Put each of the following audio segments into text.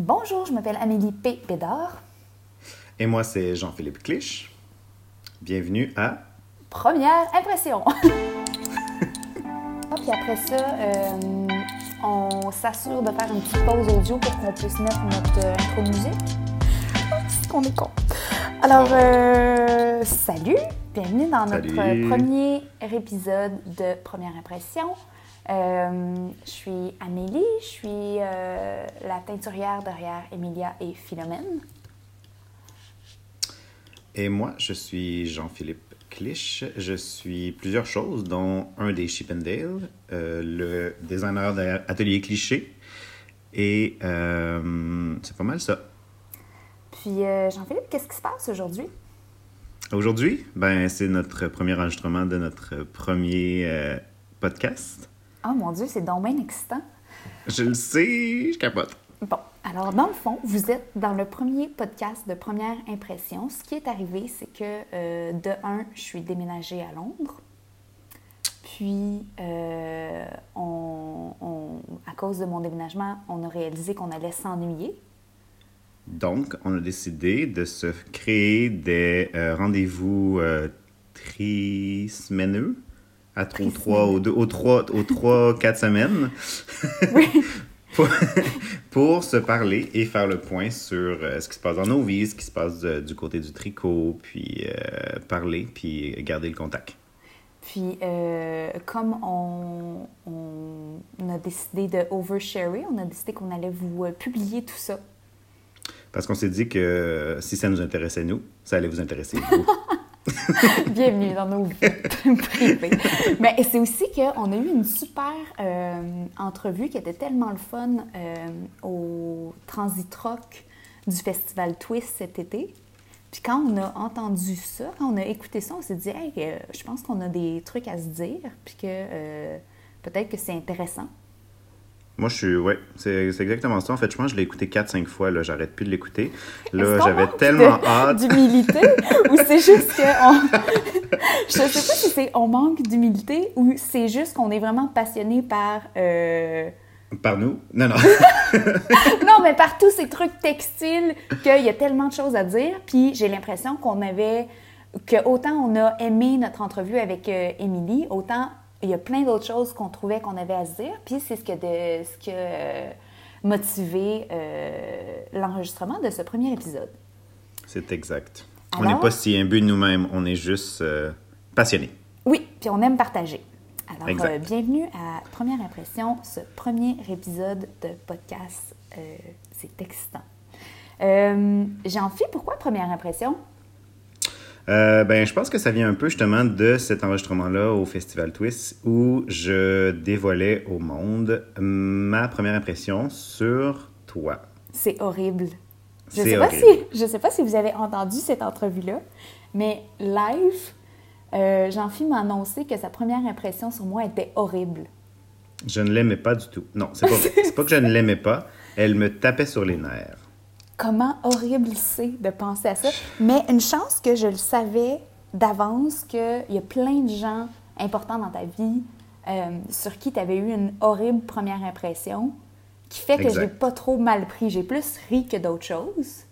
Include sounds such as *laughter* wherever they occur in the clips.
Bonjour, je m'appelle Amélie P. Bédard. Et moi, c'est Jean-Philippe Clich. Bienvenue à Première impression. *laughs* Puis après ça, euh, on s'assure de faire une petite pause audio pour qu'on puisse mettre notre euh, intro musique. Qu'on est con. Alors, euh, salut, bienvenue dans notre Salut. premier épisode de Première impression. Euh, je suis Amélie, je suis euh, la teinturière derrière Emilia et Philomène. Et moi, je suis Jean-Philippe Clich. Je suis plusieurs choses, dont un des Chippendale, euh, le designer derrière Atelier Cliché. Et c'est pas mal ça. Puis, Jean-Philippe, qu'est-ce qui se passe aujourd'hui? Aujourd'hui, ben, c'est notre premier enregistrement de notre premier podcast. Oh mon Dieu, c'est donc bien excitant. Je le sais, je capote. Bon, alors dans le fond, vous êtes dans le premier podcast de Première Impression. Ce qui est arrivé, c'est que euh, de un, je suis déménagée à Londres. Puis, euh, on- on- à cause de mon déménagement, on a réalisé qu'on allait s'ennuyer. Donc, on a décidé de se créer des euh, rendez-vous trisemaineux, à aux trois, aux deux, aux trois, aux trois, *laughs* quatre semaines, *laughs* pour, *laughs* pour se parler et faire le point sur euh, ce qui se passe dans nos vies, ce qui se passe de- du côté du tricot, puis euh, parler, puis garder le contact. Puis, euh, comme on, on a décidé de oversharer, on a décidé qu'on allait vous euh, publier tout ça. Parce qu'on s'est dit que si ça nous intéressait, nous, ça allait vous intéresser, vous. *laughs* Bienvenue dans nos vies *laughs* privées. Mais c'est aussi qu'on a eu une super euh, entrevue qui était tellement le fun euh, au Transitrock du festival Twist cet été. Puis quand on a entendu ça, quand on a écouté ça, on s'est dit, hey, euh, je pense qu'on a des trucs à se dire, puis que peut-être que c'est intéressant. Moi, je suis. Ouais, c'est exactement ça. En fait, je pense que je l'ai écouté 4-5 fois. Là, j'arrête plus de l'écouter. Là, qu'on j'avais tellement de- hâte. D'humilité *laughs* ou c'est juste que. On... *laughs* Je sais pas si c'est on manque d'humilité ou c'est juste qu'on est vraiment passionné par. euh, Par nous? Non, non. *laughs* Non, mais par tous ces trucs textiles qu'il y a tellement de choses à dire. Puis j'ai l'impression qu'on avait. que autant on a aimé notre entrevue avec euh, Émilie, autant il y a plein d'autres choses qu'on trouvait qu'on avait à se dire. Puis c'est ce que de, ce qui a euh, motivé euh, l'enregistrement de ce premier épisode. c'est exact. On n'est pas si imbus de nous-mêmes. On est juste euh, passionnés. Oui, puis on aime partager. Alors, bienvenue à Première Impression, ce premier épisode de podcast. C'est excitant. Euh, Jean-Phi, pourquoi Première Impression? Euh, ben, je pense que ça vient un peu justement de cet enregistrement-là au Festival Twist où je dévoilais au monde ma première impression sur toi. C'est horrible. Je sais pas si, horrible. je sais pas si vous avez entendu cette entrevue-là, mais live, euh, Jean-Phi m'a annoncé que sa première impression sur moi était horrible. Je ne l'aimais pas du tout. Non, c'est pas *laughs* pas que je ne l'aimais pas. Elle me tapait sur les nerfs. Comment horrible c'est de penser à ça. Mais une chance que je le savais d'avance qu'il y a plein de gens importants dans ta vie euh, sur qui tu avais eu une horrible première impression qui fait que Exact. pas trop mal pris. J'ai plus ri que d'autres choses.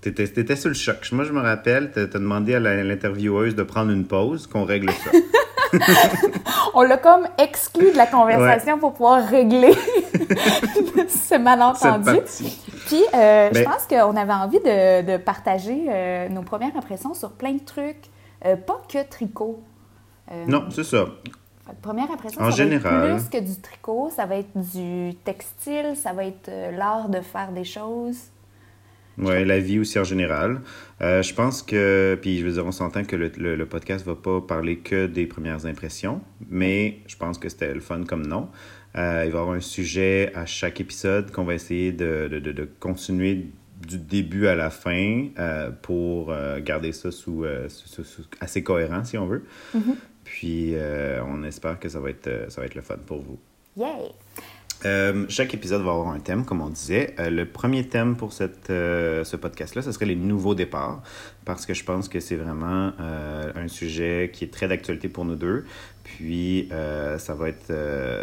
T'étais, t'étais sur le choc. Moi, je me rappelle, t'as, demandé à l'intervieweuse de prendre une pause, qu'on règle ça. *laughs* *laughs* On l'a comme exclu de la conversation pour pouvoir régler *laughs* ce malentendu. Puis, euh, je pense qu'on avait envie de, de partager euh, nos premières impressions sur plein de trucs, euh, pas que tricot. Non, c'est ça. Première impression, En ça va général. être plus que du tricot, ça va être du textile, ça va être l'art de faire des choses. Ouais, la vie aussi en général. Euh, je pense que, puis je veux dire, on s'entend que le, le, le podcast va pas parler que des premières impressions, mais je pense que c'était le fun comme nom. Euh, il va y avoir un sujet à chaque épisode qu'on va essayer de, de, de, de continuer du début à la fin euh, pour garder ça sous, sous- sous- sous- assez cohérent, si on veut. Puis euh, on espère que ça va, être, ça va être le fun pour vous. Yay! Euh, chaque épisode va avoir un thème, comme on disait. Euh, le premier thème pour cette, euh, ce podcast-là, ce serait les nouveaux départs, parce que je pense que c'est vraiment euh, un sujet qui est très d'actualité pour nous deux. Puis, ça, va être,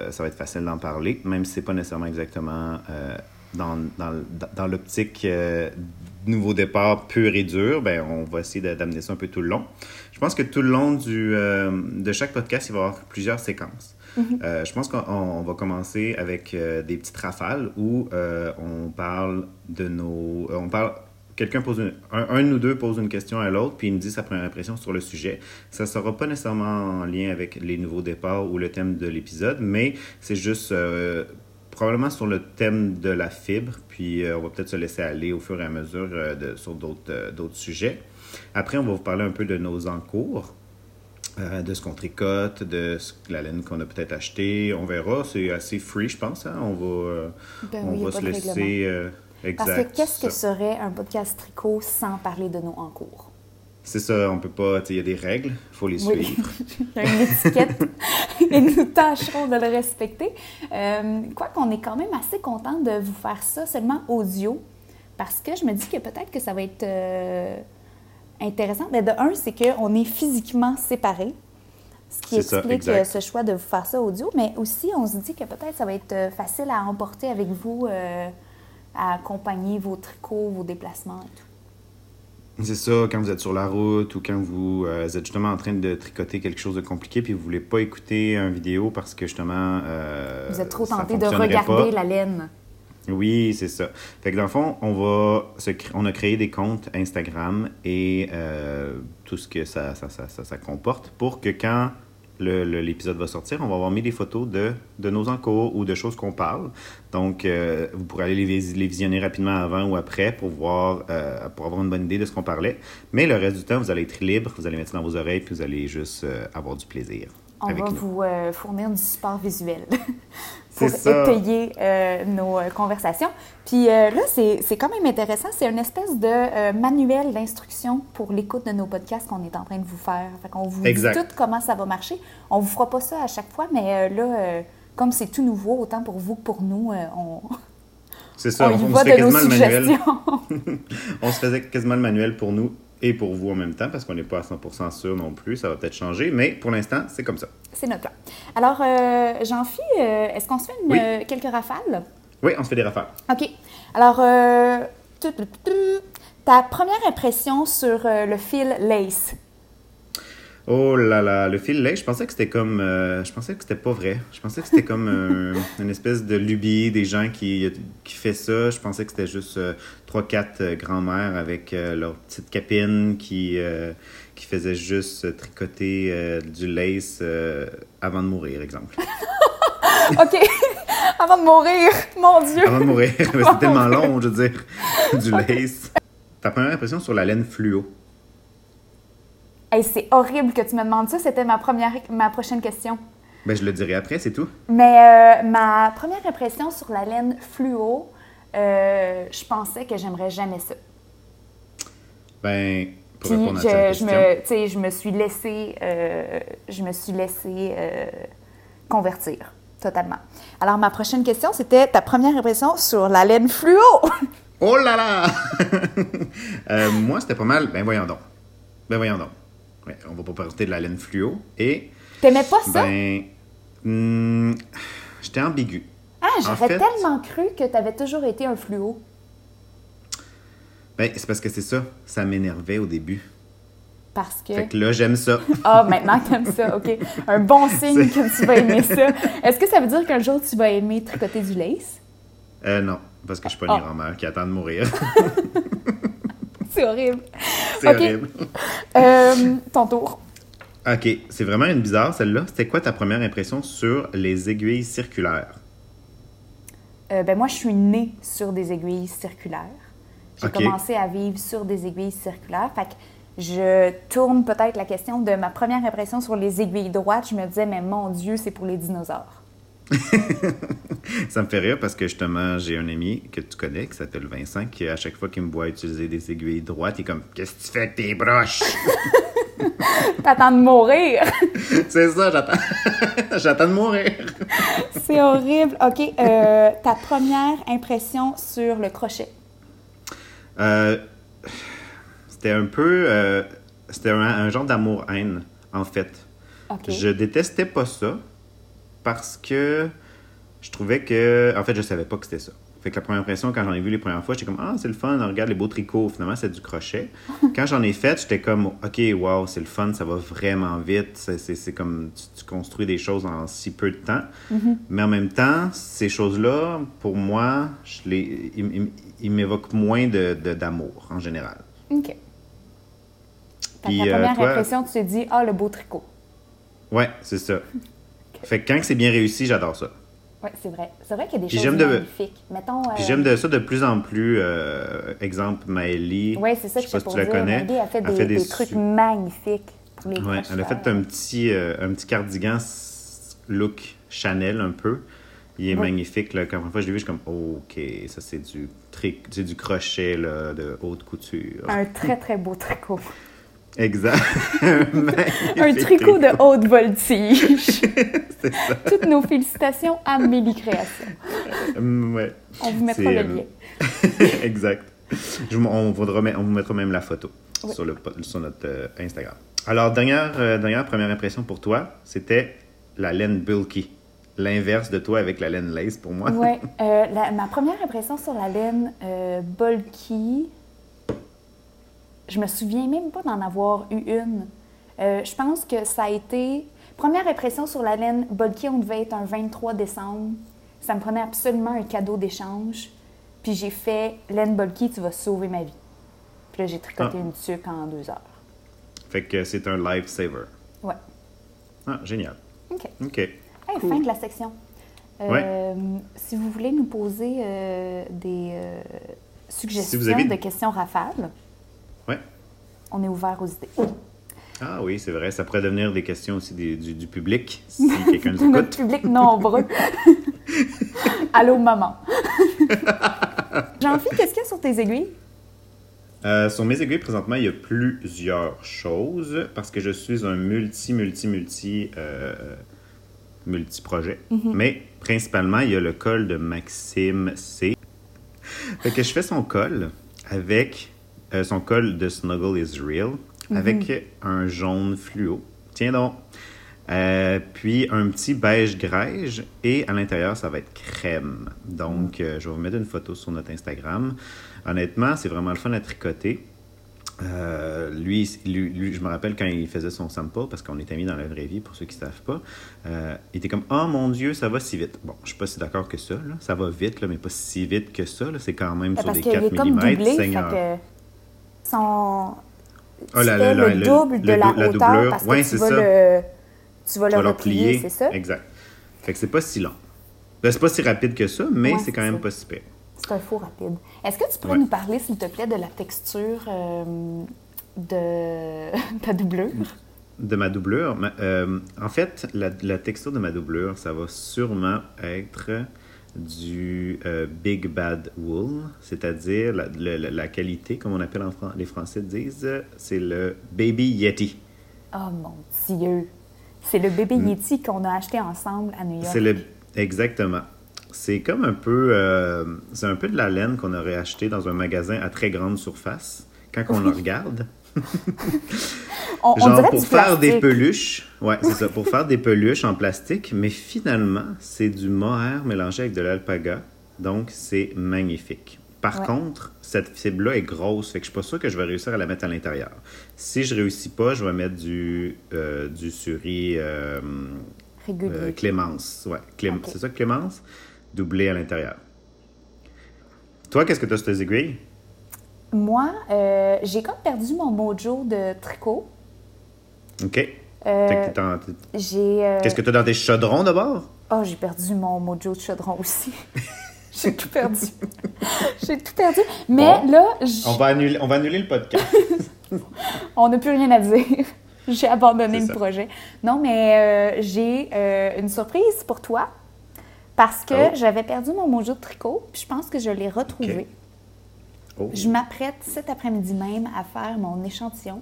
ça va être facile d'en parler, même si c'est pas nécessairement exactement dans, dans, dans l'optique nouveau départ pur et dur, ben, on va essayer d'amener ça un peu tout le long. Je pense que tout le long du, de chaque podcast, il va y avoir plusieurs séquences. Mm-hmm. je pense qu'on va commencer avec des petites rafales où on parle de nos... on parle quelqu'un pose une, un, ou deux pose une question à l'autre, puis il me dit sa première impression sur le sujet. Ça ne sera pas nécessairement en lien avec les nouveaux départs ou le thème de l'épisode, mais c'est juste euh, probablement sur le thème de la fibre, puis euh, on va peut-être se laisser aller au fur et à mesure euh, de, sur d'autres sujets. Après, on va vous parler un peu de nos encours. De ce qu'on tricote, de la laine qu'on a peut-être acheté. On verra, c'est assez free, je pense. Hein. On va, ben on va se laisser parce que qu'est-ce que serait un podcast tricot sans parler de nos encours? C'est ça, on peut pas, il y a des règles, il faut les suivre. *laughs* il y a une étiquette *laughs* et nous tâcherons de le respecter. Euh, quoi qu'on est quand même assez content de vous faire ça seulement audio, parce que je me dis que peut-être que ça va être euh, intéressant. Mais de un, c'est qu'on est physiquement séparés, ce qui explique euh, ce choix de vous faire ça audio, mais aussi on se dit que peut-être ça va être facile à emporter avec vous à accompagner vos tricots, vos déplacements et tout. C'est ça, quand vous êtes sur la route ou quand vous euh, êtes justement en train de tricoter quelque chose de compliqué puis vous voulez pas écouter une vidéo parce que justement. Euh, vous êtes trop tenté de regarder la laine. Oui, c'est ça. Fait que dans le fond, on va on a créé des comptes Instagram et euh, tout ce que ça ça, ça, ça, comporte pour que quand l'épisode va sortir, on va avoir mis des photos de, de nos encours ou de choses qu'on parle. Donc, euh, vous pourrez aller les, les, visionner rapidement avant ou après pour voir, euh, pour avoir une bonne idée de ce qu'on parlait. Mais le reste du temps, vous allez être libre, vous allez mettre ça dans vos oreilles, puis vous allez juste avoir du plaisir. On va vous fournir du support visuel. *laughs* pour étayer euh, nos euh, conversations. Puis euh, là, c'est quand même intéressant. C'est une espèce de manuel d'instruction pour l'écoute de nos podcasts qu'on est en train de vous faire. Fait qu'on vous dit tout comment ça va marcher. On vous fera pas ça à chaque fois, mais là, comme c'est tout nouveau, autant pour vous que pour nous, on... C'est ça, on, on, on se fait quasiment le manuel. *laughs* on se faisait quasiment le manuel pour nous et pour vous en même temps, parce qu'on n'est pas à 100% sûr non plus. Ça va peut-être changer, mais pour l'instant, c'est comme ça. C'est notre plan. Alors, euh, Jean-Phi, euh, est-ce qu'on se fait euh, quelques rafales? Oui, on se fait des rafales. OK. Alors, ta première impression sur le fil lace? Oh là là, le fil lace, je pensais que c'était comme. je pensais que c'était pas vrai. Je pensais que c'était comme une espèce de lubie des gens qui, qui fait ça. Je pensais que c'était juste trois, quatre grand-mères avec leur petite capine qui qui faisait juste tricoter euh, du lace euh, avant de mourir, exemple. *laughs* OK. *laughs* avant de mourir, mon Dieu. Avant de mourir. *laughs* C'est tellement long, je veux dire, du lace. Ta première impression sur la laine fluo? Hey, c'est horrible que tu me demandes ça. C'était ma, première, ma prochaine question. Ben, je le dirai après, c'est tout. Mais euh, ma première impression sur la laine fluo, je pensais que j'aimerais jamais ça. Ben, puis je, je, me, je me suis laissé, euh, je me suis laissé euh, convertir totalement. Alors, ma prochaine question, c'était ta première impression sur la laine fluo. oh là là! *laughs* Euh, moi, c'était pas mal. Ben voyons donc. Ben voyons donc. Ouais, on va pas porter de la laine fluo. Et. T'aimais pas ça? Ben. Hmm, j'étais ambigu. Ah, j'aurais tellement cru que tu avais toujours été un fluo. Ben, c'est parce que c'est ça. Ça m'énervait au début. Parce que. Fait que là, j'aime ça. *laughs* ah, maintenant que t'aimes ça, OK. Un bon *laughs* signe que tu vas aimer ça. Est-ce que ça veut dire qu'un jour, tu vas aimer tricoter du lace? Euh, non, parce que je suis pas une ah. grand-mère qui attend de mourir. *laughs* c'est horrible. C'est horrible. *laughs* Euh, ton tour. OK. C'est vraiment une bizarre, celle-là. C'était quoi ta première impression sur les aiguilles circulaires? Euh, ben moi, je suis née sur des aiguilles circulaires. J'ai commencé à vivre sur des aiguilles circulaires. Fait que je tourne peut-être la question de ma première impression sur les aiguilles droites. Je me disais, mais mon Dieu, c'est pour les dinosaures. *laughs* ça me fait rire parce que justement, j'ai un ami que tu connais qui s'appelle Vincent qui, à chaque fois qu'il me voit utiliser des aiguilles droites, il est comme Qu'est-ce que tu fais avec tes broches? *laughs* T'attends de mourir. *laughs* c'est ça, j'attends. j'attends de mourir. c'est horrible. OK, euh, ta première impression sur le crochet? Euh, c'était un peu. Euh, c'était un, genre d'amour-haine, en fait. Je détestais pas ça parce que je trouvais que. En fait, je savais pas que c'était ça. Fait que la première impression, quand j'en ai vu les premières fois, j'étais comme, ah, c'est le fun, regarde les beaux tricots. Finalement, c'est du crochet. *laughs* quand j'en ai fait, j'étais comme, OK, wow, c'est le fun, ça va vraiment vite. C'est comme, tu, construis des choses en si peu de temps. Mm-hmm. Mais en même temps, ces choses-là, pour moi, je les, ils, m'évoquent moins d'amour de, d'amour en général. OK. Puis, première euh, impression, tu te dis, ah, le beau tricot. Ouais, c'est ça. *laughs* Fait que quand c'est bien réussi, j'adore ça. Oui, c'est vrai. C'est vrai qu'il y a des choses magnifiques. Mettons, Puis j'aime de ça de plus en plus. Euh, exemple, Maëlie. Oui, c'est ça que je sais pas si tu la connais. Maëlie a fait, des, des, trucs magnifiques pour les Oui, elle a fait un petit, euh, un petit cardigan look Chanel un peu. Il est magnifique. Là. Quand une fois je l'ai vu, je suis comme, OK, ça c'est du, du crochet là, de haute couture. Un très, très beau tricot. Exact. *laughs* un tricot de haute voltige. *laughs* c'est ça. Toutes nos félicitations à Mélie Création. Mm, ouais. On vous mettra le lien. *laughs* exact. on, on, vous mettra même la photo sur, le, sur notre euh, Instagram. Alors, dernière, euh, dernière première impression pour toi, c'était la laine bulky. L'inverse de toi avec la laine lace pour moi. Oui. Euh, ma première impression sur la laine bulky, je me souviens même pas d'en avoir eu une. Euh, je pense que ça a été. Première impression sur la laine bulky, on devait être un 23 décembre. Ça me prenait absolument un cadeau d'échange. Puis j'ai fait laine bulky, tu vas sauver ma vie. Puis là, j'ai tricoté ah. une tuque en deux heures. Fait que c'est un lifesaver. Ouais. Ah, génial. OK. OK. Hey, Fin de la section. Euh, Si vous voulez nous poser euh, des suggestions de questions rafales, on est ouvert aux idées. Ah oui, c'est vrai. Ça pourrait devenir des questions aussi du, public, si *laughs* quelqu'un nous écoute. Notre public nombreux. *laughs* Allô, maman. *laughs* Jean-Philippe, qu'est-ce qu'il y a sur tes aiguilles? Euh, sur mes aiguilles, présentement, il y a plusieurs choses parce que je suis un multi, multi, multi, euh, multi-projet. Mm-hmm. Mais principalement, il y a le col de Maxime C. Fait que je fais son col avec euh, son col de Snuggle is Real mhm. avec un jaune fluo. Tiens donc. Euh, puis un petit beige grège et à l'intérieur, ça va être crème. Donc, euh, je vais vous mettre une photo sur notre Instagram. Honnêtement, c'est vraiment le fun à tricoter. lui, lui, je me rappelle quand il faisait son sample, parce qu'on est amis dans la vraie vie, pour ceux qui ne savent pas, il était comme « Oh mon Dieu, ça va si vite! » Bon, je suis pas si d'accord que ça, là. ça va vite, là, mais pas si vite que ça. C'est quand même sur des 4 mm son. Oh, le double de la, hauteur parce que tu, vas le, tu vas le replier, c'est ça? Exact. Fait que c'est pas si long. Ben, c'est pas si rapide que ça, mais c'est quand même pas si pire. C'est un faux rapide. Est-ce que tu pourrais nous parler, s'il te plaît, de la texture euh, de *laughs* ta doublure? De ma doublure? Euh, en fait, la, la, texture de ma doublure, ça va sûrement être du euh, Big Bad Wool, c'est-à-dire la, qualité, comme on appelle en les Français disent, c'est le Baby Yeti. Oh mon Dieu! C'est le Baby mm. Yeti qu'on a acheté ensemble à New York. C'est le... Exactement. C'est comme un peu... Euh, c'est un peu de la laine qu'on aurait acheté dans un magasin à très grande surface. Quand on le *laughs* regarde, Genre pour faire des peluches. Ouais, c'est ça. Pour faire des peluches en plastique. Mais finalement, c'est du mohair mélangé avec de l'alpaga. Donc, c'est magnifique. Par contre, cette fibre-là est grosse, fait que je suis pas sûr que je vais réussir à la mettre à l'intérieur. Si je réussis pas, je vais mettre du, euh, du suri euh, euh, Clémence. Ouais, c'est ça, Clémence? Doublé à l'intérieur. Toi, qu'est-ce que tu as sur tes aiguilles? Moi, euh, j'ai comme perdu mon mojo de tricot. OK. Euh, j'ai. Euh, Qu'est-ce que tu as dans tes chaudrons d'abord? Oh, j'ai perdu mon mojo de chaudron aussi. *laughs* j'ai tout perdu. j'ai tout perdu. Mais là. On va, annuler, on va annuler le podcast. *laughs* on n'a plus rien à dire. *laughs* j'ai abandonné le projet. Non, mais j'ai une surprise pour toi. Parce que oh. j'avais perdu mon mojo de tricot, puis je pense que je l'ai retrouvé. Oh. Je m'apprête cet après-midi même à faire mon échantillon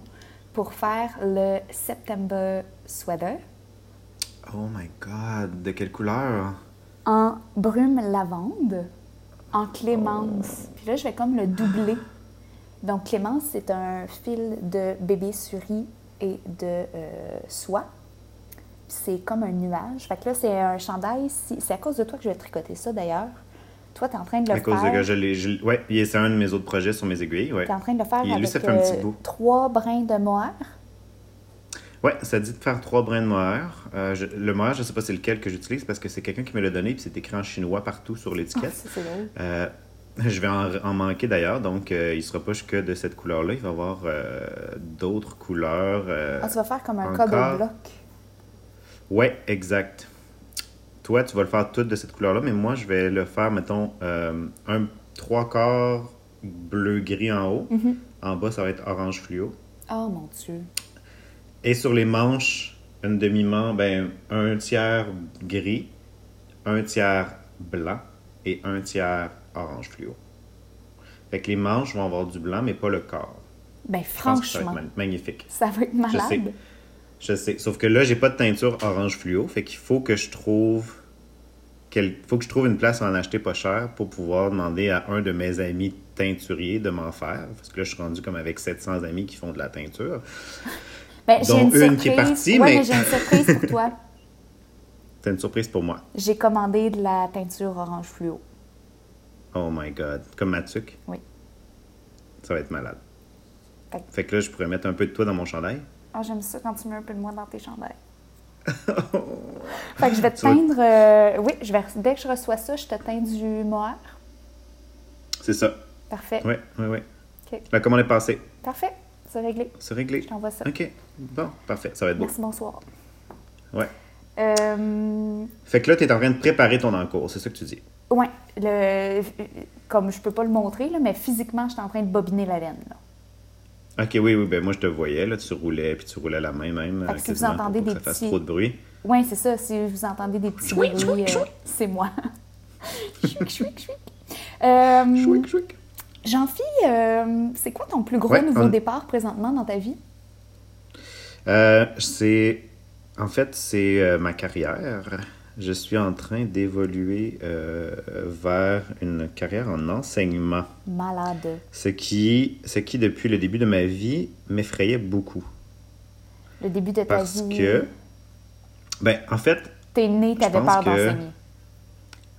pour faire le September Sweater. Oh my God! De quelle couleur? En brume lavande, en clémence. Puis là, je vais comme le doubler. Donc, clémence, c'est un fil de bébé suri et de euh, soie. C'est comme un nuage. Fait que là, c'est un chandail. C'est à cause de toi que je vais tricoter ça, d'ailleurs. Toi, tu es en train de le À cause de faire. que je l'ai. et c'est un de mes autres projets sur mes aiguilles. Ouais. Tu es en train de le faire Et lui, avec ça fait un petit euh, bout. trois brins de mohair? Ouais, ça dit de faire trois brins de mohair. Euh, je- le mohair, je sais pas c'est lequel que j'utilise parce que c'est quelqu'un qui me l'a donné puis c'est écrit en chinois partout sur Ah, l'étiquette. drôle. Euh, *laughs* je vais en, en manquer d'ailleurs, donc euh, il sera pas que de cette couleur-là. Il va y avoir d'autres couleurs. Ah, tu vas faire comme un encore. code bloc. Ouais, exact. Toi, tu vas le faire tout de cette couleur-là, mais moi, je vais le faire, mettons, euh, un trois quarts bleu-gris en haut. Mhm. En bas, ça va être orange fluo. Oh mon Dieu. Et sur les manches, une demi-manche, ben, un tiers gris, un tiers blanc et un tiers orange fluo. Fait que les manches vont avoir du blanc, mais pas le corps. Ben Je pense que ça va franchement, être magnifique. ça va être malade. sais. Je sais. Sauf que là, j'ai pas de teinture orange fluo. Fait qu'il faut que je trouve. quel- faut que je trouve une place à en acheter pas cher pour pouvoir demander à un de mes amis teinturiers de m'en faire. Parce que là, je suis rendu comme avec 700 amis qui font de la teinture. *laughs* Ben, j'ai une, une qui est surprise. partie, Ouais, mais- j'ai une surprise pour toi. *laughs* C'est une surprise pour moi. J'ai commandé de la teinture orange fluo. Oh my god. Comme Mathieu. Oui. Ça va être malade. Fait- Fait que là, je pourrais mettre un peu de toi dans mon chandail. Ah, j'aime ça quand tu mets un peu de moi dans tes chandails. *laughs* fait que je vais te teindre. euh, Oui, je vais, dès que je reçois ça, je te teins du mohair. C'est ça. Parfait. Ouais, ouais, ouais. OK. La commande est passée? Parfait. C'est réglé. C'est réglé. Je t'envoie ça. OK. Bon, parfait. Ça va être beau. Merci, bonsoir. Ouais. Euh, Fait que là, tu es en train de préparer ton encours. C'est ça que tu dis? le, comme je peux pas le montrer, là, mais physiquement, je suis en train de bobiner la laine. Là. Ok, oui, oui, ben moi je te voyais, là, tu roulais, puis tu roulais la main même. Fait que euh, si vous entendez des que ça fasse petits- trop de bruit. Oui, c'est ça. Si vous entendez des petits Chouic, bruits, chouic, euh, chouic. c'est moi. *laughs* chouic, chouic, chouic. Euh, Chouic, chouic. Jean-Phi, euh, c'est quoi ton plus gros Ouais, nouveau on- départ présentement dans ta vie? Euh, c'est. En fait, c'est euh, ma carrière. Je suis en train d'évoluer euh, vers une carrière en enseignement. Malade. Ce qui, ce qui, depuis le début de ma vie, m'effrayait beaucoup. Le début de ta Parce vie. que. Ben, en fait, T'es né, t'avais peur que- d'enseigner.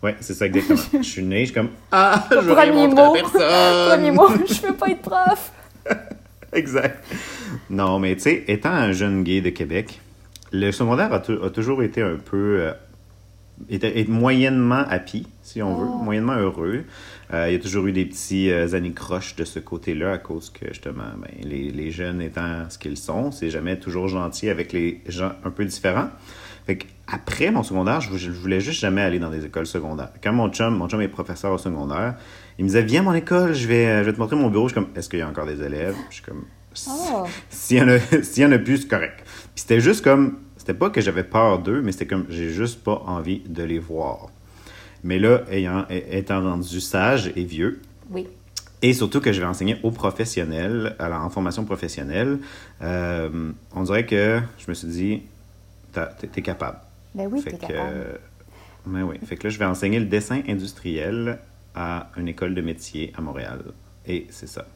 ouais, c'est ça exactement. je suis né, je suis comme. *laughs* Ah, je veux Premier rien montrer à mot. personne! Premier mot, *laughs* je veux pas être prof. *laughs* Exact. Non, mais tu sais, étant un jeune gay de Québec, le secondaire a, a toujours été un peu. euh, était- est moyennement happy, si on veut, Oh. moyennement heureux. Euh, il y a toujours eu des petits euh, anicroches de ce côté-là à cause que, justement, ben, les, les jeunes étant ce qu'ils sont, c'est jamais toujours gentil avec les gens un peu différents. Fait après mon secondaire, je, je voulais juste jamais aller dans des écoles secondaires. Quand mon chum, mon chum est professeur au secondaire, il me disait Viens à mon école, je vais, je vais te montrer mon bureau. Je suis comme Est-ce qu'il y a encore des élèves Je suis comme Oh. S'il y, en a- *laughs* s'il y en a plus, c'est correct. Puis c'était juste comme C'était pas que j'avais peur d'eux, mais c'était comme J'ai juste pas envie de les voir. Mais là, ayant, étant rendu sage et vieux, Oui. et surtout que je vais enseigner aux professionnels, alors en formation professionnelle, euh, on dirait que je me suis dit, t'es capable. Ben oui, Fait t'es que, capable. euh, ben oui. Fait que là, je vais enseigner le dessin industriel à une école de métier à Montréal. Et c'est ça.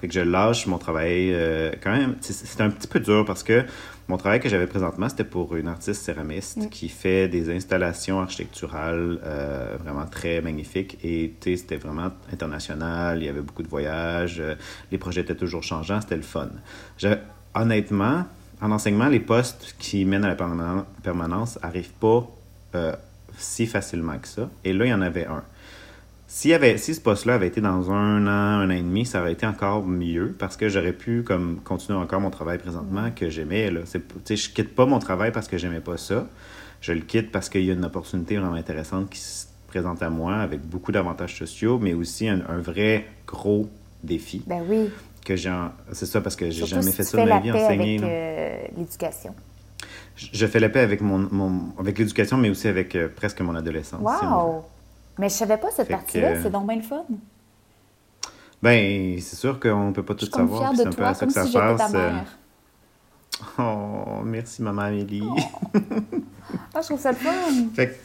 Fait que je lâche mon travail euh, quand même. C'est un petit peu dur parce que mon travail que j'avais présentement, c'était pour une artiste céramiste Mm. qui fait des installations architecturales euh, vraiment très magnifiques. Et c'était vraiment international. Il y avait beaucoup de voyages. euh, les projets étaient toujours changeants. C'était le fun. Honnêtement, en enseignement, les postes qui mènent à la permanen- permanence n'arrivent pas euh, si facilement que ça. Et là, il y en avait un. S'il y avait, si ce poste-là avait été dans un an, un an et demi, ça aurait été encore mieux parce que j'aurais pu comme, continuer encore mon travail présentement que j'aimais. Là. C'est, je quitte pas mon travail parce que j'aimais pas ça. Je le quitte parce qu'il y a une opportunité vraiment intéressante qui se présente à moi avec beaucoup d'avantages sociaux, mais aussi un, un vrai gros défi Ben oui. que j'ai. en- C'est ça parce que j'ai Surtout jamais si fait ça de ma vie enseigner. avec euh, l'éducation. Je fais la paix avec mon, mon avec l'éducation, mais aussi avec euh, presque mon adolescence. si. Wow! Mais je savais pas cette partie-là, que- c'est donc bien le fun. Ben, c'est sûr qu'on peut pas tout savoir. c'est un peu à ça que ça si passe. euh. *laughs* Oh, merci maman Amélie. Ah, je trouve ça le fun. fait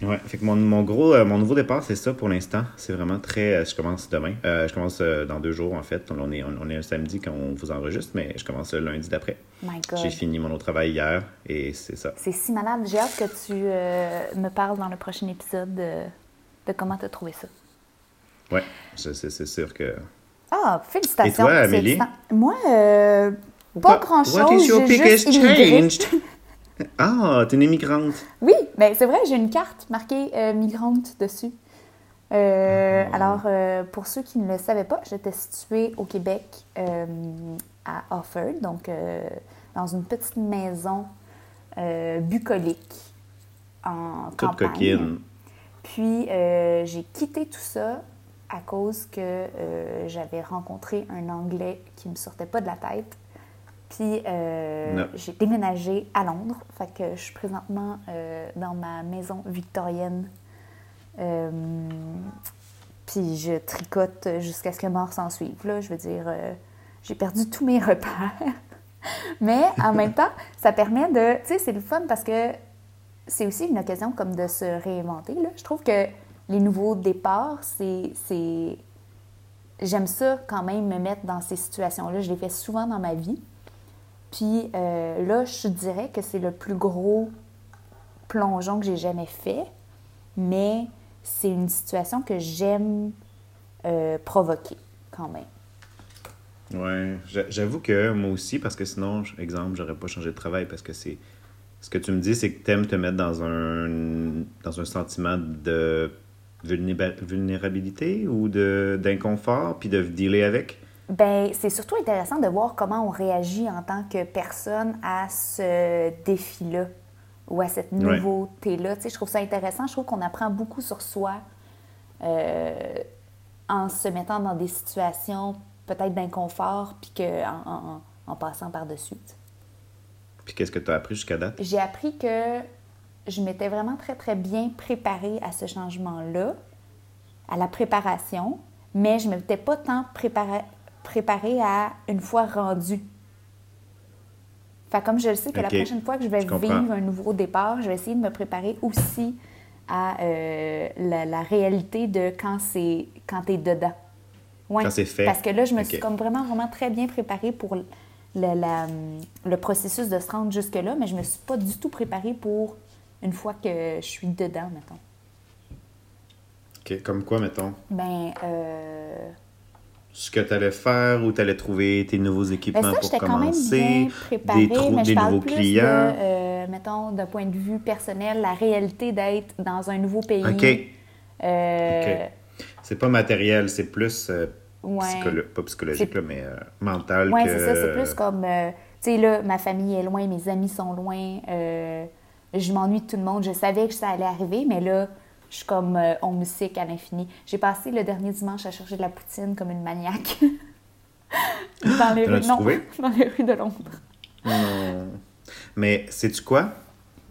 que, ouais, fait que mon, mon gros, euh, mon nouveau départ, c'est ça pour l'instant. C'est vraiment très. euh, je commence demain. Euh, je commence dans deux jours en fait. On est, on, on est un samedi quand on vous enregistre, mais je commence le lundi d'après. My J'ai fini mon autre travail hier et c'est ça. C'est si malade. J'ai hâte que tu me parles dans le prochain épisode de, comment tu as trouvé ça. Oui, c'est sûr que. Ah, félicitations. Et toi, Amélie? Moi, euh, pas grand-chose. What is your biggest *laughs* ah, t'es une immigrante. Oui, mais ben, c'est vrai, j'ai une carte marquée euh, migrante dessus. Euh, ah. Alors, pour ceux qui ne le savaient pas, j'étais située au Québec à Offord, donc dans une petite maison bucolique en Toute campagne. Coquine. Puis, j'ai quitté tout ça à cause que euh, j'avais rencontré un Anglais qui me sortait pas de la tête. Puis euh, j'ai déménagé à Londres. Fait que je suis présentement euh, dans ma maison victorienne. puis je tricote jusqu'à ce que mort s'en suive. Là, je veux dire, j'ai perdu tous mes repères. *laughs* Mais en même *laughs* temps, ça permet de... Tu sais, c'est le fun parce que c'est aussi une occasion comme de se réinventer. Je trouve que les nouveaux départs, c'est. J'aime ça quand même me mettre dans ces situations-là. Je les fais souvent dans ma vie. Puis euh, là, je dirais que c'est le plus gros plongeon que j'ai jamais fait, mais c'est une situation que j'aime euh, provoquer quand même. Ouais, j'avoue que moi aussi, parce que sinon, exemple, j'aurais pas changé de travail parce que c'est. Ce que tu me dis, c'est que tu aimes te mettre dans un, dans un sentiment de vulnérabilité ou d'inconfort, puis de dealer avec? Ben, c'est surtout intéressant de voir comment on réagit en tant que personne à ce défi-là ou à cette nouveauté-là. Tu sais, je trouve ça intéressant. Je trouve qu'on apprend beaucoup sur soi euh, en se mettant dans des situations peut-être d'inconfort, puis que, en, en passant par-dessus. Puis qu'est-ce que tu as appris jusqu'à date? J'ai appris que je m'étais vraiment très, très bien préparée à ce changement-là, à la préparation, mais je ne m'étais pas tant préparée, préparée à une fois rendue. Fait comme je le sais que la prochaine fois que je vais vivre un nouveau départ, je vais essayer de me préparer aussi à euh, la, réalité de quand c'est quand tu es dedans. Ouais, quand c'est fait. Parce que là, je me suis comme vraiment, vraiment très bien préparée pour le, le processus de se rendre jusque-là, mais je ne me suis pas du tout préparée pour une fois que je suis dedans, mettons. OK. Comme quoi, mettons? Ben, euh... Ce que tu allais faire ou tu allais trouver tes nouveaux équipements ben ça, pour commencer, quand même bien préparée, des, mais je parle nouveaux plus clients. De, euh, mettons, d'un point de vue personnel, la réalité d'être dans un nouveau pays. OK. Euh... C'est pas matériel, c'est plus euh, pas psychologique, là, mais euh, mental. Oui, c'est ça. C'est plus comme, euh, tu sais, là, ma famille est loin, mes amis sont loin je m'ennuie de tout le monde. Je savais que ça allait arriver, mais là, je suis comme euh, on musique à l'infini. J'ai passé le dernier dimanche à chercher de la poutine comme une maniaque. *laughs* dans, les rues, non, *laughs* dans les rues de Londres. Non. Mais sais-tu quoi?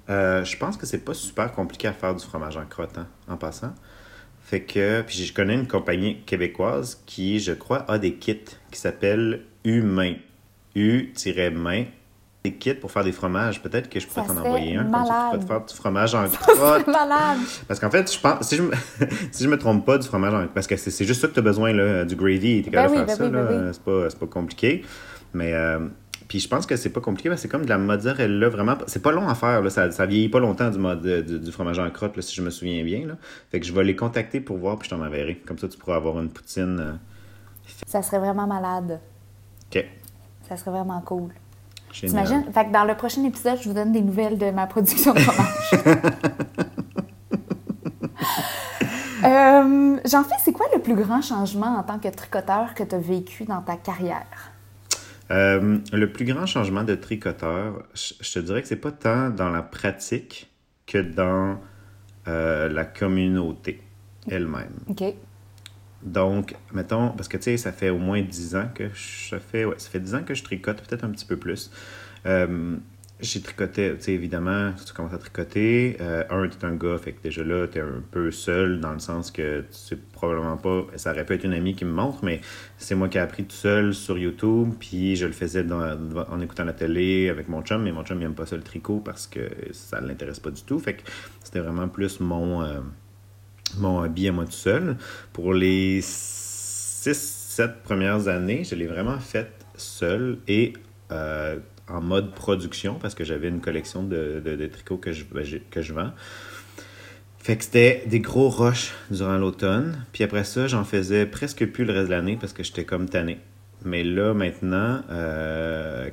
Euh, je pense que c'est pas super compliqué à faire du fromage en crotte, hein, en passant. Fait que, puis je connais une compagnie québécoise qui, je crois, a des kits qui s'appellent Humain. U-main kits pour faire des fromages. Peut-être que je pourrais t'en envoyer un. Comme ça, tu pourrais te faire du fromage en *laughs* crotte. malade. Parce qu'en fait, je pense, si je, me, *laughs* si je me trompe pas, du fromage en Parce que c'est juste ça que tu as besoin, là, du gravy. Tu es capable de faire ça. Ben c'est pas, pas, compliqué. Mais. Euh, puis je pense que c'est pas compliqué, c'est comme de la mozzarella, vraiment. C'est pas long à faire, là, ça, ça vieillit pas longtemps du, mode, du, du, fromage en crotte, là, si je me souviens bien. Là. Fait que je vais les contacter pour voir, puis je t'en enverrai. Comme ça, tu pourras avoir une poutine. Euh, ça serait vraiment malade. OK. Ça serait vraiment cool. T'imagines? Fait que dans le prochain épisode, je vous donne des nouvelles de ma production de fromage. *laughs* euh, Jean-Philippe, c'est quoi le plus grand changement en tant que tricoteur que tu as vécu dans ta carrière? Euh, le plus grand changement de tricoteur, je te dirais que c'est pas tant dans la pratique que dans euh, la communauté elle-même. OK. Donc, mettons, parce que tu sais, ça fait au moins 10 ans que je fais, ouais, ça fait 10 ans que je tricote, peut-être un petit peu plus. Euh, j'ai tricoté, tu sais, évidemment, tu commences à tricoter. Euh, un, tu es un gars, fait que déjà là, tu es un peu seul dans le sens que tu sais probablement pas, ça aurait pu être une amie qui me montre, mais c'est moi qui ai appris tout seul sur YouTube, puis je le faisais en écoutant la télé avec mon chum, mais mon chum, il n'aime pas ça le tricot parce que ça l'intéresse pas du tout. Fait que c'était vraiment plus mon. Euh, mon à moi tout seul. Pour les 6-7 premières années, je l'ai vraiment fait seul et euh, en mode production parce que j'avais une collection de, de, tricots que je, que je vends. Fait que c'était des gros rushs durant l'automne. Puis après ça, j'en faisais presque plus le reste de l'année parce que j'étais comme tanné. Mais là, maintenant, euh,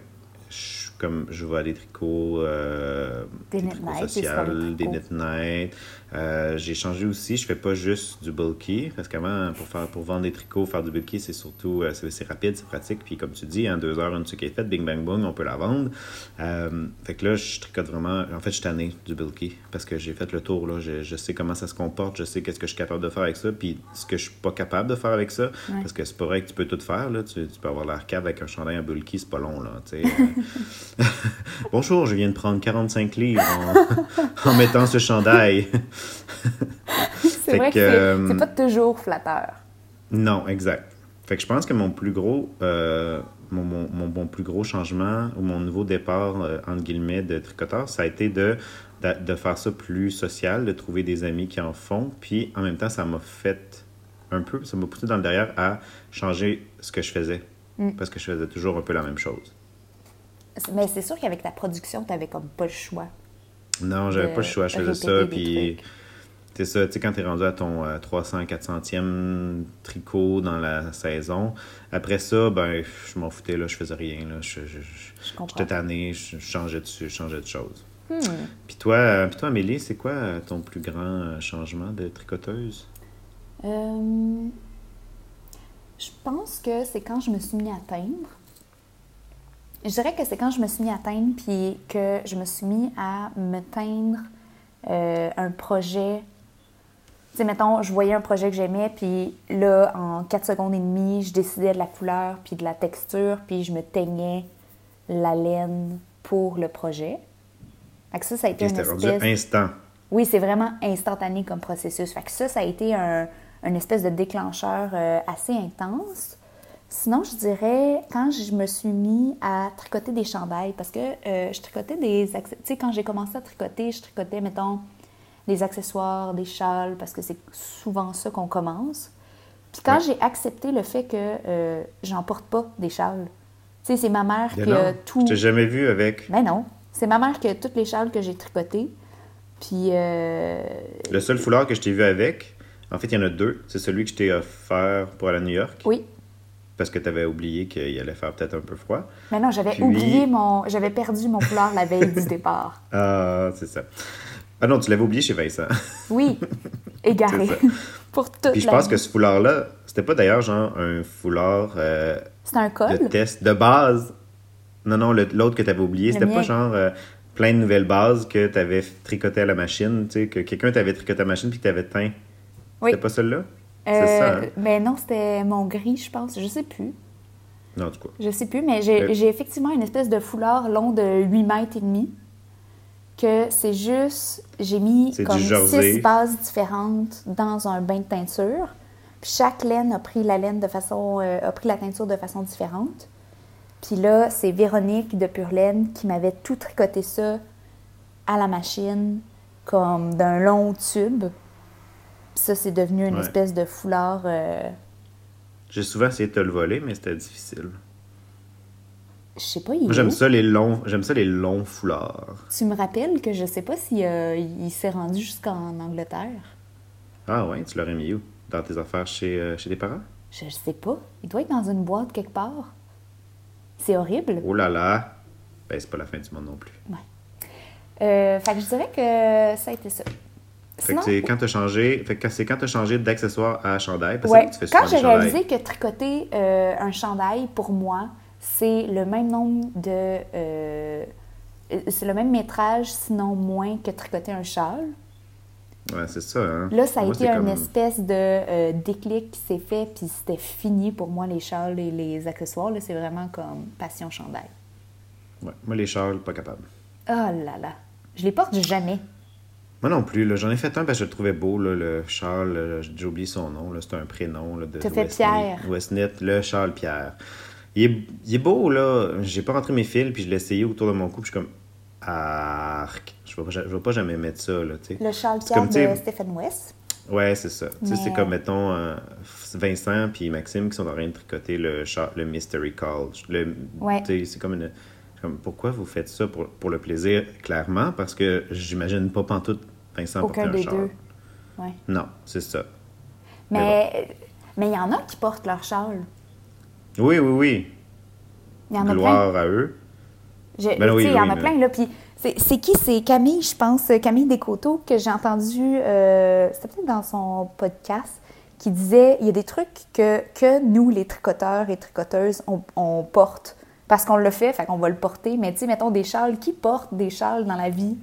je, comme je vois des tricots, euh, Des des tricots sociaux, des knit nights. Euh, j'ai changé aussi, je fais pas juste du bulky, parce qu'avant, pour, faire, pour vendre des tricots, faire du bulky, c'est surtout, euh, c'est rapide, c'est pratique, puis comme tu dis, en deux heures, une tuque est faite, bing bang boom, on peut la vendre. Euh, fait que là, je tricote vraiment, en fait, je suis tanné du bulky, parce que j'ai fait le tour, là, je, je sais comment ça se comporte, je sais qu'est-ce que je suis capable de faire avec ça, puis ce que je suis pas capable de faire avec ça, Ouais. parce que c'est pas vrai que tu peux tout faire, là, tu, tu peux avoir l'air cave avec un chandail en bulky, c'est pas long, là, tu sais. *laughs* Bonjour, je viens de prendre 45 livres en, *laughs* en mettant ce chandail. *laughs* C'est vrai que, que, c'est- euh, c'est pas toujours flatteur. Non, exact. Fait que je pense que mon plus gros, euh, mon, mon, mon, mon plus gros changement ou mon nouveau départ, euh, entre guillemets, de tricoteur, ça a été de, de, de faire ça plus social, de trouver des amis qui en font. Puis en même temps, ça m'a fait un peu, ça m'a poussé dans le derrière à changer ce que je faisais. Mm. Parce que je faisais toujours un peu la même chose. Mais c'est sûr qu'avec ta production, t'avais comme pas le choix. Non, j'avais pas le choix, je faisais répéter ça. Puis c'est ça, tu sais, quand t'es rendu à ton euh, 300, 400e tricot dans la saison, après ça, ben, je m'en foutais, là, je faisais rien, là. Je, je, je-. J'étais tanné, je, changeais de, je changeais de choses. Hmm. Puis toi, euh, puis toi, Amélie, c'est quoi euh, ton plus grand euh, changement de tricoteuse? Euh, je pense que c'est quand je me suis mis à teindre. Je dirais que c'est quand je me suis mis à teindre, puis que je me suis mis à me teindre euh, un projet. Tu sais, mettons, je voyais un projet que j'aimais, puis là, en 4 secondes et demie, je décidais de la couleur, puis de la texture, puis je me teignais la laine pour le projet. Fait que ça, ça a été une rendu espèce... instant. Oui, c'est vraiment instantané comme processus. Fait que ça, ça a été un, une espèce de déclencheur euh, assez intense. Sinon, je dirais, quand je me suis mis à tricoter des chandails, parce que euh, je tricotais des... Tu sais, quand j'ai commencé à tricoter, je tricotais, mettons, des accessoires, des châles, parce que c'est souvent ça qu'on commence. Puis quand Ouais. j'ai accepté le fait que euh, j'en porte pas des châles, tu sais, c'est ma mère qui Non, a tout... Je t'ai jamais vu avec. Ben non, c'est ma mère qui a toutes les châles que j'ai tricotées. Puis... euh, Le seul foulard que je t'ai vu avec, en fait, il y en a deux. C'est celui que je t'ai offert pour aller à New York, Oui, parce que tu avais oublié qu'il allait faire peut-être un peu froid. Mais non, j'avais Puis- oublié mon. J'avais perdu mon foulard la veille du *laughs* départ. Ah, c'est ça. Ah non, tu l'avais oublié chez Vincent. Oui, *laughs* égaré. Pour toute Puis je la pense vie. que ce foulard-là, c'était pas d'ailleurs genre un foulard euh, C'était un de col. test de base. Non, non, l'autre que tu avais oublié, c'était pas genre euh, plein de nouvelles bases que tu avais tricoté à la machine, tu sais, que quelqu'un t'avait tricoté à la machine puis que tu avais teint. Oui. C'était pas celui-là? Euh, ça, hein? Mais non, c'était mon gris, je pense. Je sais plus. Non, du coup. Je sais plus, mais j'ai Euh. j'ai effectivement une espèce de foulard long de 8 mètres et demi. Que c'est juste. J'ai mis comme six bases différentes dans un bain de teinture. Puis chaque laine a pris la laine de façon. euh, a pris la teinture de façon différente. Puis là, c'est Véronique de Pure Laine qui m'avait tout tricoté ça à la machine, comme d'un long tube. Ça, c'est devenu une Ouais. espèce de foulard. euh, J'ai souvent essayé de te le voler, mais c'était difficile. je sais pas, il j'aime ça les longs, j'aime ça les longs foulards. Tu me rappelles que je sais pas si euh, il s'est rendu jusqu'en Angleterre. Ah ouais, tu l'aurais mis où? Dans tes affaires chez, euh, chez tes parents? Je sais pas. Il doit être dans une boîte quelque part. C'est horrible. Oh là là! Ben, c'est pas la fin du monde non plus. Euh, fait que je dirais que ça a été ça. Fait Sinon, que c'est quand t'as changé, fait que c'est quand t'as changé d'accessoire à chandail, parce ouais, que tu fais quand j'ai réalisé que tricoter euh, un chandail, pour moi, c'est le même nombre de... euh, c'est le même métrage, sinon moins, que tricoter un châle. Ouais, c'est ça, hein. Là, ça a Moi, été une comme- espèce de euh, déclic qui s'est fait, puis c'était fini pour moi, les châles et les accessoires. Là, c'est vraiment comme passion chandail. Ouais, moi, les châles, pas capable. Oh là là. Je les porte jamais. Moi non plus, j'en ai fait un parce que je le trouvais beau, là, le Charles, j'ai oublié son nom, c'est un prénom là, de T'as fait Westnet- Pierre. Westnet, le Charles Pierre. Il est, il est beau, là. J'ai pas rentré mes fils, puis je l'ai essayé autour de mon cou, puis je suis comme. Arc. Je vais pas, je vais pas jamais mettre ça, là, tu sais. Le Charles Pierre comme, de Stephen West. Ouais, c'est ça. Tu sais, c'est comme, mettons, euh, Vincent puis Maxime qui sont en train de tricoter le, le Mystery Call. Le, Ouais. C'est comme une... Comme, pourquoi vous faites ça pour, pour le plaisir? Clairement, parce que j'imagine pas pantoute Vincent Aucun un des char. deux. Ouais. Non, c'est ça. Mais mais il y en a qui portent leur châle. Oui, oui, oui. Il y en a Gloire plein. à eux. Je- Ben oui, il y en a mais- plein, là. Puis c'est c'est qui? C'est Camille, je pense. Camille Descoteaux, que j'ai entendu, euh, c'était peut-être dans son podcast, qui disait il y a des trucs que, que nous, les tricoteurs et tricoteuses, on, on porte. Parce qu'on le fait, fait qu'on va le porter. Mais tu sais, mettons des châles. Qui porte des châles dans la vie?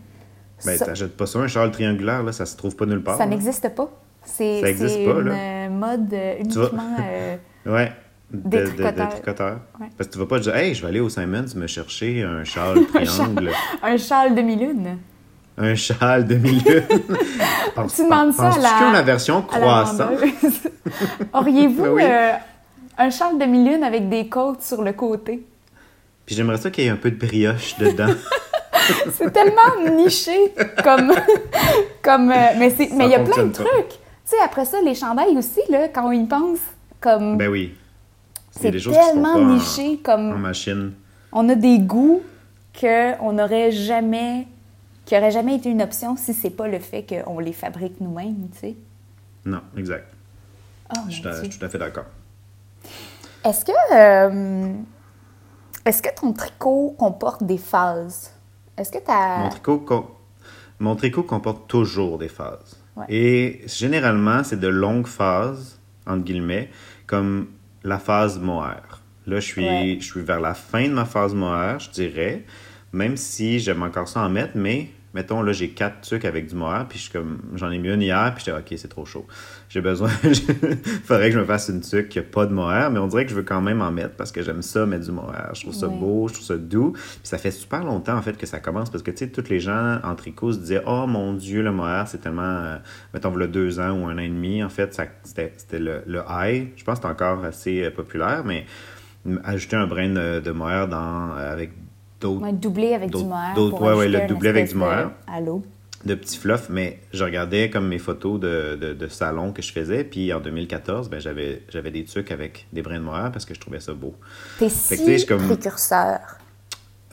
Ben, ça, t'achètes pas ça, un châle triangulaire, là, ça se trouve pas nulle part. ça n'existe pas. C'est Ça existe c'est pas, une là. mode euh, uniquement... euh, *laughs* Ouais. De, Des de- de tricoteurs. Ouais. Parce que tu vas pas dire, hey, je vais aller au Simons me chercher *laughs* un châle triangle, un châle demi-lune. un châle demi-lune. *laughs* Tu demandes ça à la- qu'ils ont la version à la croissant? vendeuse? Auriez-vous Ben oui. euh, un châle demi-lune avec des côtes sur le côté? Puis j'aimerais ça qu'il y ait un peu de brioche dedans. *laughs* C'est tellement niché comme. *laughs* comme euh, mais il y a plein de pas. trucs. Tu sais, après ça, les chandails aussi, là, quand on y pense, comme. ben oui. C'est tellement en- niché, comme. En machine. On a des goûts qu'on n'aurait jamais. qui n'aurait jamais été une option si c'est pas le fait qu'on les fabrique nous-mêmes, tu sais. Non, exact. Oh, Je suis mon à- je Dieu. suis tout à fait d'accord. Est-ce que. euh, Est-ce que ton tricot comporte des phases? Est-ce que tu Mon tricot, com- mon tricot comporte toujours des phases. Ouais. Et généralement, c'est de longues phases, entre guillemets, comme la phase mohair. Là, je suis, Ouais. je suis vers la fin de ma phase mohair, je dirais, même si j'aime encore ça en mettre, mais mettons, là, j'ai quatre trucs avec du mohair, puis je suis comme, j'en ai mis une hier, puis j'étais, OK, c'est trop chaud. J'ai besoin, *laughs* faudrait que je me fasse une tuque qui a pas de mohair, mais on dirait que je veux quand même en mettre parce que j'aime ça, mettre du mohair. Je trouve ça Ouais. beau, je trouve ça doux. Puis ça fait super longtemps, en fait, que ça commence parce que, tu sais, tous les gens en tricot se disaient, oh mon Dieu, le mohair, c'est tellement, euh, mettons, le deux ans ou un an et demi, en fait, ça- c'était c'était le, le high. Je pense que c'est encore assez euh, populaire, mais ajouter un brin de, de mohair dans, euh, avec d'autres Ouais, doublé avec du mohair. d'autres- ouais, ouais, le doublé avec du mohair. de petits fluffs, mais je regardais comme mes photos de, de, de salon que je faisais, puis en 2014, ben, j'avais, j'avais des trucs avec des brins de mohair parce que je trouvais ça beau. T'es si comme- précurseur.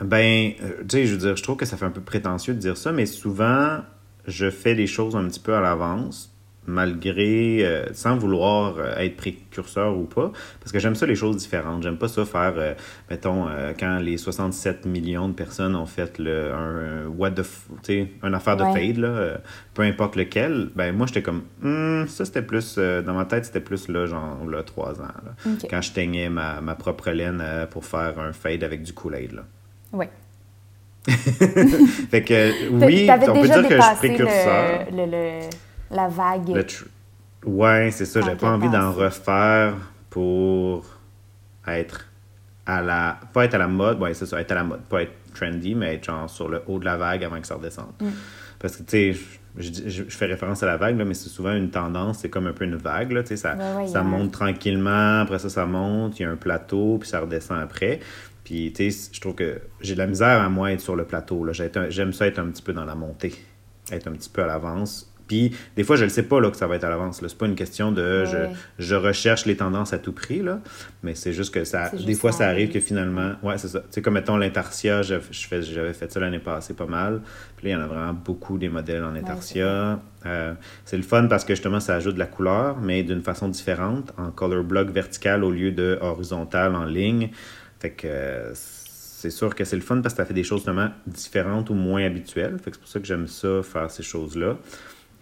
Ben, euh, tu sais, je veux dire, je trouve que ça fait un peu prétentieux de dire ça, mais souvent, je fais les choses un petit peu à l'avance, malgré, euh, sans vouloir euh, être précurseur ou pas, parce que j'aime ça les choses différentes. J'aime pas ça faire, euh, mettons, euh, quand les 67 millions de personnes ont fait le, un, un what the, tu sais, une affaire de Ouais. fade, là, peu importe lequel, ben moi, j'étais comme, Hmm, ça c'était plus, dans ma tête, c'était plus là, genre, là, trois ans, là, quand je teignais ma, ma propre laine pour faire un fade avec du Kool-Aid, là. Oui. *laughs* Fait que oui, on peut dire que je suis précurseur. le, le- le- la vague. Le tr- Ouais, c'est ça. J'ai pas envie d'en refaire pour être à la. Pas être à la mode, ouais, c'est ça, être à la mode. Pas être trendy, mais être genre sur le haut de la vague avant que ça redescende. Mm. Parce que, tu sais, je, je- je fais référence à la vague, là, mais c'est souvent une tendance, c'est comme un peu une vague, là, tu sais, ça, Ouais, ouais, ça monte tranquillement, après ça, ça monte, il y a un plateau, puis ça redescend après. Puis, tu sais, je trouve que j'ai de la misère à moi être sur le plateau, J'aime ça être un petit peu dans la montée, être un petit peu à l'avance. Puis, des fois, je ne sais pas là, que ça va être à l'avance. C'est pas une question de je, Ouais. je recherche les tendances à tout prix, là. Mais c'est juste que ça, des fois, ça arrive que finalement, ouais, c'est ça. Tu sais, comme mettons l'intarsia, je, je fais- j'avais fait ça l'année passée pas mal. Puis là, il y en a vraiment beaucoup des modèles en intarsia. Euh, c'est le fun parce que justement, ça ajoute de la couleur, mais d'une façon différente, en color block vertical au lieu de horizontal en ligne. Fait que euh, c'est sûr que c'est le fun parce que ça fait des choses vraiment différentes ou moins habituelles. Fait que c'est pour ça que j'aime ça, faire ces choses-là.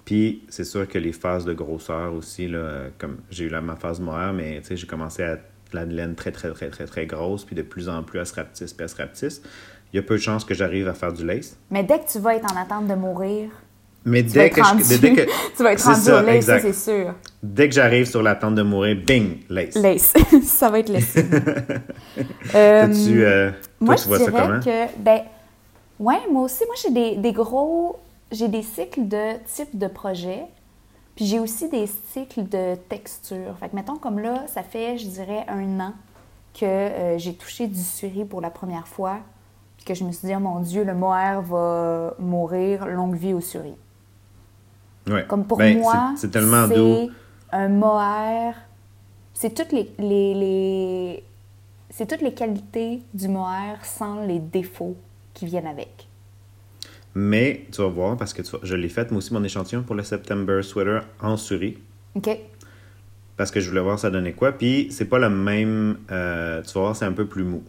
Puis c'est sûr que les phases de grosseur aussi, là, comme j'ai eu la, ma phase mohair, mais tu sais, j'ai commencé à la laine très, très, très, très, très grosse, puis de plus en plus, elle se rapetisse, puis elle se rapetisse. Il y a peu de chances que j'arrive à faire du lace. Mais dès que tu vas être en attente de mourir, Mais tu vas dès être que, rendu, je, dès que, *laughs* tu vas être rendu ça, au lace, ça, c'est sûr. dès que j'arrive sur la tente de mourir, bing, lace. Lace. *laughs* ça va être signe. *laughs* Euh, euh, toi, moi, tu je vois ça dirais comment? que, ben, ouais, moi aussi, moi, j'ai des, des gros, j'ai des cycles de type de projet, puis j'ai aussi des cycles de texture. Fait que, mettons, comme là, ça fait, je dirais, un an que euh, j'ai touché du suri pour la première fois, puis que je me suis dit, oh mon Dieu, le mohair va mourir, longue vie au suri. Ouais. Comme pour Ben, moi, c'est- tellement doux. un mohair. C'est toutes les, les, les- c'est toutes les qualités du mohair sans les défauts qui viennent avec. Mais tu vas voir, parce que tu je l'ai fait, moi aussi, mon échantillon pour le September Sweater en souris. OK. Parce que je voulais voir ça donnait quoi. Puis c'est pas le même. euh, tu vas voir, c'est un peu plus mou.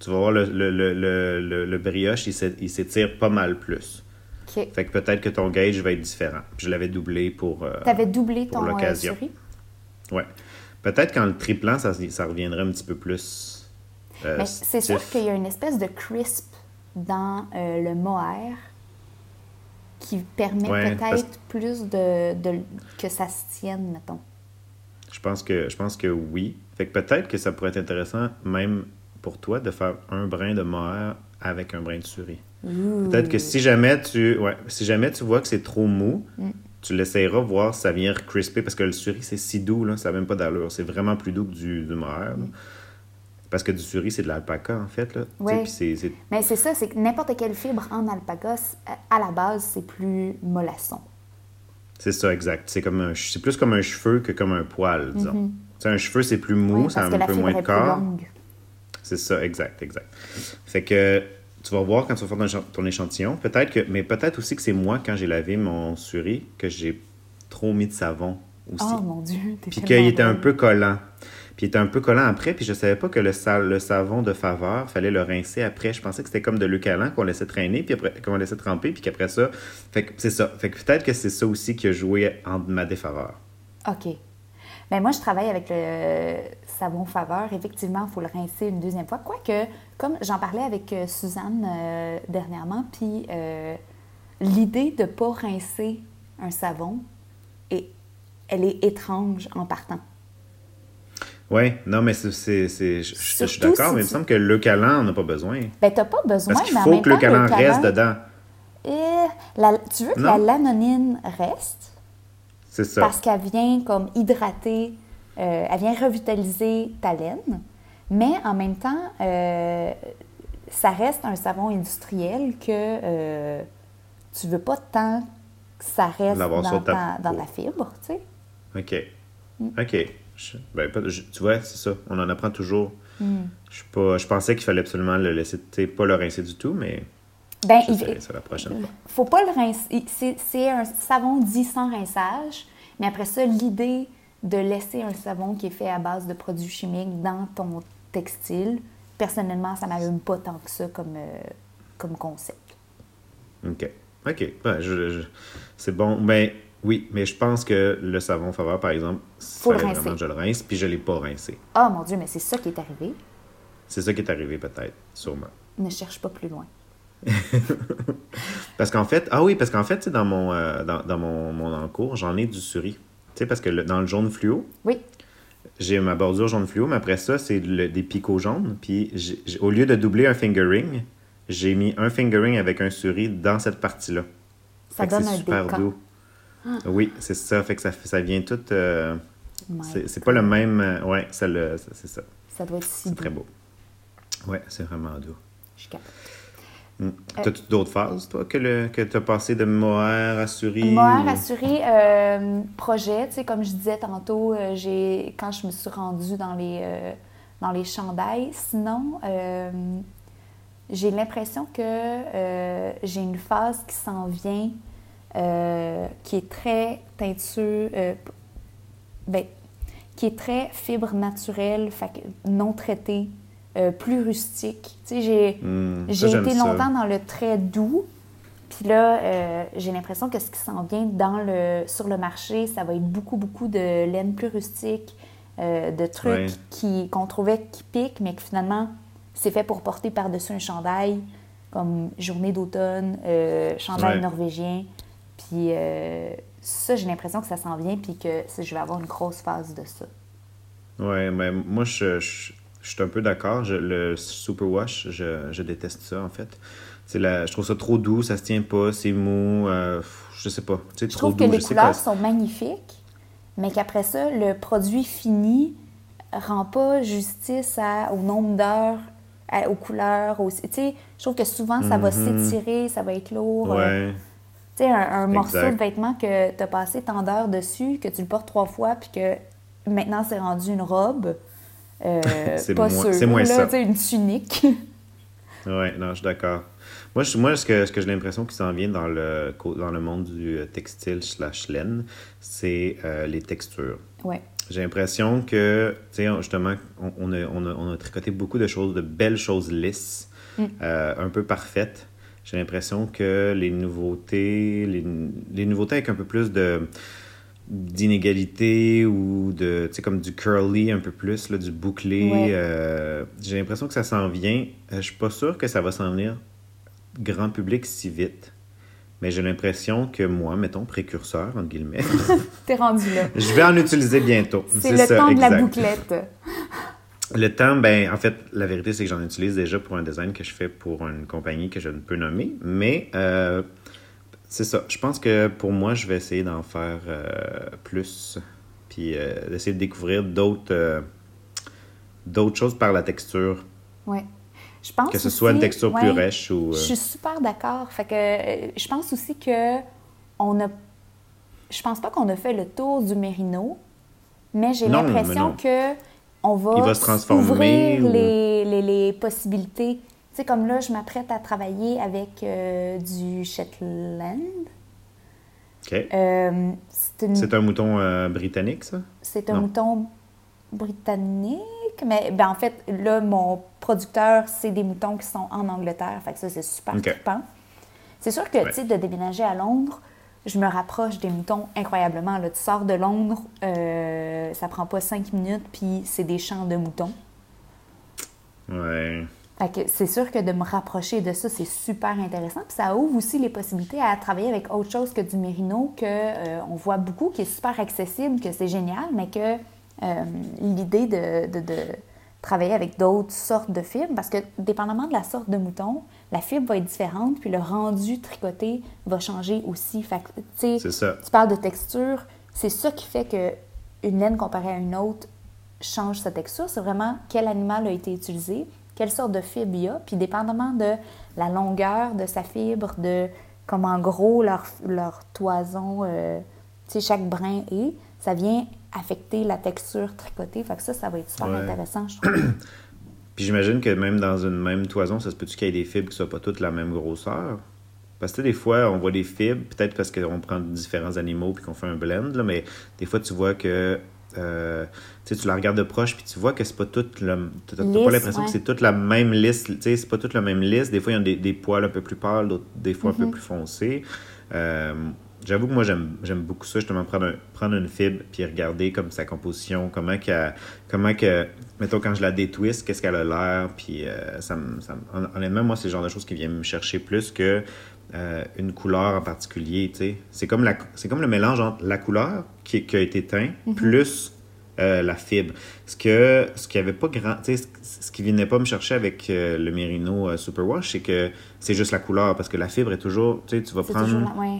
Tu vas voir, le, le, le, le, le brioche, il s'é- il s'étire pas mal plus. OK. Fait que peut-être que ton gauge va être différent. Je l'avais doublé pour. euh, T'avais doublé pour ton euh, l'occasion. souris? ouais. Peut-être qu'en le triplant, ça, ça reviendrait un petit peu plus. euh, Mais c'est sûr qu'il y a une espèce de crisp dans euh, le mohair qui permet Ouais, peut-être parce- plus de, de- que ça se tienne, mettons. Je pense que je pense que oui. Fait que peut-être que ça pourrait être intéressant, même pour toi, de faire un brin de mohair avec un brin de souris. Peut-être que si jamais tu ouais, si jamais tu vois que c'est trop mou, Mm. tu l'essayeras voir si ça vient crisper parce que le souris c'est si doux là, ça n'a même pas d'allure, c'est vraiment plus doux que du, du mohair. Parce que du souris c'est de l'alpaca en fait là. Sais, Ouais. puis c'est- c'est Mais c'est ça, c'est que n'importe quelle fibre en alpaca, c- à la base, c'est plus mollasson. c'est ça exact. C'est comme un c'est plus comme un cheveu que comme un poil disons. Tu sais, un cheveu c'est plus mou, Ouais, ça a un peu moins de est plus corps. C'est ça, exact, exact. Fait que tu vas voir quand tu vas faire ton écha- ton échantillon, peut-être que, mais peut-être aussi que c'est moi quand j'ai lavé mon souris que j'ai trop mis de savon aussi. Oh mon Dieu, t'es puis qu'il était un peu collant. Puis il était un peu collant après, puis je savais pas que le, sa- le savon de faveur, fallait le rincer après. Je pensais que c'était comme de l'eucalant qu'on laissait traîner, puis qu'on laissait tremper, puis qu'après ça, c'est ça. Fait que peut-être que c'est ça aussi qui a joué en ma défaveur. OK. Ben moi, je travaille avec le savon faveur. Effectivement, il faut le rincer une deuxième fois. Quoique, comme j'en parlais avec euh, Suzanne euh, dernièrement, puis euh, l'idée de ne pas rincer un savon, est, elle est étrange en partant. Ouais, non, mais c'est, je, suis d'accord, si mais il me semble que l'eucalant, on n'a pas besoin. Ben, t'as pas besoin, Parce qu'il mais en faut même que temps, le calan reste dedans. Eh, la- tu veux que Non. la lanonine reste? C'est ça. parce qu'elle vient comme hydrater, euh, elle vient revitaliser ta laine, mais en même temps, euh, ça reste un savon industriel que euh, tu veux pas tant que ça reste dans, ta dans la fibre, tu sais. OK. Mm. OK. Je- ben, tu vois, c'est ça. On en apprend toujours. Mm. Je, pas, je pensais qu'il fallait absolument le laisser, pas le rincer du tout, mais Ben, je il- ça la prochaine fois. faut pas le rincer. C'est, un savon dit sans rinçage, mais après ça, l'idée de laisser un savon qui est fait à base de produits chimiques dans ton textile, personnellement, ça m'allume pas tant que ça comme, euh, comme concept. OK. OK. Ben, je- je- c'est bon. Ben, oui, mais je pense que le savon faveur, par exemple, Faut le fallait vraiment que je le rince, puis je l'ai pas rincé. Oh mon Dieu, mais c'est ça qui est arrivé. C'est ça qui est arrivé, peut-être, sûrement. Ne cherche pas plus loin. *laughs* Parce qu'en fait, ah oui, parce qu'en fait, tu sais, dans mon, euh, dans, dans mon, mon encours, j'en ai du souris. Tu sais, parce que le- dans le jaune fluo, Oui. j'ai ma bordure jaune fluo, mais après ça, c'est des picots jaunes. Puis au lieu de doubler un fingering, j'ai mis un fingering avec un souris dans cette partie-là. Ça Fait donne un super décan. doux. Oui, c'est ça. Fait que ça, ça vient tout. euh, c'est pas le même. euh, ouais, c'est ça. Ça doit être si C'est très beau. Ouais, c'est vraiment doux. Je capte. Mm. T'as-tu d'autres phases, toi, que, le, que t'as passé de mohair à? Mohair ou- assuré, euh, projet, tu sais, comme je disais tantôt, euh, j'ai quand je me suis rendue dans les, euh, dans les chandails. Sinon, euh, j'ai l'impression que euh, j'ai une phase qui s'en vient, euh, qui est très teinture, euh, ben, qui est très fibre naturelle, fait non traitée, euh, plus rustique. Tu sais, j'ai Hmm, été ça. longtemps dans le très doux. Puis là, j'ai l'impression que ce qui s'en vient dans le, sur le marché, ça va être beaucoup, beaucoup de laine plus rustique, de trucs qui, qu'on trouvait qui piquent, mais que finalement, c'est fait pour porter par-dessus un chandail, comme journée d'automne, chandail norvégien. Puis euh, ça, j'ai l'impression que ça s'en vient, puis que je vais avoir une grosse phase de ça. Ouais, mais moi, je, je, je suis un peu d'accord. Le superwash, je, je déteste ça, en fait. La, je trouve ça trop doux, ça se tient pas, c'est mou, euh, je sais pas. Je trop trouve que les couleurs pas. sont magnifiques, mais qu'après ça, le produit fini rend pas justice à- au nombre d'heures, aux couleurs. Aux, je trouve que souvent, ça va Mhm. s'étirer, ça va être lourd. euh, Ouais, Tu sais, un, un morceau de vêtement que tu as passé tant d'heures dessus, que tu le portes trois fois, puis que maintenant, c'est rendu une robe. euh, *laughs* C'est pas moins- sûr, c'est moins là, ça. une tunique. *laughs* Oui, non, je suis d'accord. Moi, je, moi, ce que, ce que j'ai l'impression qui s'en vient dans le, dans le monde du textile slash laine, c'est les textures. Ouais. J'ai l'impression que, tu sais, justement, on, on, a, on, a, on, a, tricoté beaucoup de choses, de belles choses lisses, mm. euh, un peu parfaites. J'ai l'impression que les nouveautés, les, les, nouveautés avec un peu plus de d'inégalité ou de, tu sais, comme du curly un peu plus, là, du bouclé. Euh, j'ai l'impression que ça s'en vient. Euh, je suis pas sûr que ça va s'en venir grand public si vite. Mais j'ai l'impression que moi, mettons, précurseur, entre guillemets. *laughs* T'es rendu là. *laughs* Je vais en utiliser bientôt. C'est le temps de la bouclette. Le temps, ben, en fait, la vérité, c'est que j'en utilise déjà pour un design que je fais pour une compagnie que je ne peux nommer. Mais euh, c'est ça. Je pense que pour moi, je vais essayer d'en faire euh, plus. Puis euh, d'essayer de découvrir d'autres d'autres choses par la texture. Ouais que ce soit une texture plus rêche ou. Je suis super d'accord. Fait que euh, je pense aussi que on a. Je pense pas qu'on a fait le tour du mérino, mais j'ai l'impression que on va, Il va se transformer les, les, les, possibilités. Tu sais, comme là, je m'apprête à travailler avec euh, du Shetland. Euh, c'est un mouton britannique, ça? C'est un mouton britannique mais ben, en fait, là, mon producteur, c'est des moutons qui sont en Angleterre. Fait que ça, c'est super okay. C'est sûr que, tu sais, de déménager à Londres, je me rapproche des moutons incroyablement. Là, tu sors de Londres, euh, ça prend pas cinq minutes, puis c'est des champs de moutons. Ouais. Fait que c'est sûr que de me rapprocher de ça, c'est super intéressant. Puis ça ouvre aussi les possibilités à travailler avec autre chose que du mérino, que euh, on voit beaucoup, qui est super accessible, que c'est génial, mais que euh, l'idée de, de, travailler avec d'autres sortes de fibres, parce que dépendamment de la sorte de mouton, la fibre va être différente, puis le rendu tricoté va changer aussi. Fait c'est ça. Tu parles de texture, c'est ça qui fait que une laine comparée à une autre change sa texture. C'est vraiment quel animal a été utilisé, quelle sorte de fibre il y a, puis dépendamment de la longueur de sa fibre, de comment gros leur, leur toison, euh, chaque brin est, ça vient affecter la texture tricotée. Fait que ça, ça va être super intéressant, je *clears throat* trouve. Puis j'imagine que même dans une même toison, ça se peut-tu qu'il y ait des fibres qui ne soient pas toutes la même grosseur? Parce que des fois, on voit des fibres, peut-être parce qu'on prend différents animaux puis qu'on fait un blend, là, mais des fois, tu vois que euh, tu la regardes de proche puis tu vois que c'est pas toute le t'as pas l'impression que c'est toute la même liste tu sais c'est pas toute la même liste des fois il y a des, des poils un peu plus pâles des fois un peu mm-hmm. plus foncés euh, J'avoue que moi, j'aime beaucoup ça, justement, prendre, prendre une fibre puis regarder comme sa composition, comment que, comment que mettons, quand je la détwiste, qu'est-ce qu'elle a l'air, puis euh, ça, ça, honnêtement, moi, c'est le genre de choses qui viennent me chercher plus que euh, une couleur en particulier, tu sais. C'est comme, la, comme le mélange entre la couleur qui, qui a été teint mm-hmm. plus euh, la fibre. Ce que ce qui avait pas grand, tu sais, ce qui venait pas me chercher avec le Merino Superwash, c'est que c'est juste la couleur, parce que la fibre est toujours, tu sais, tu vas prendre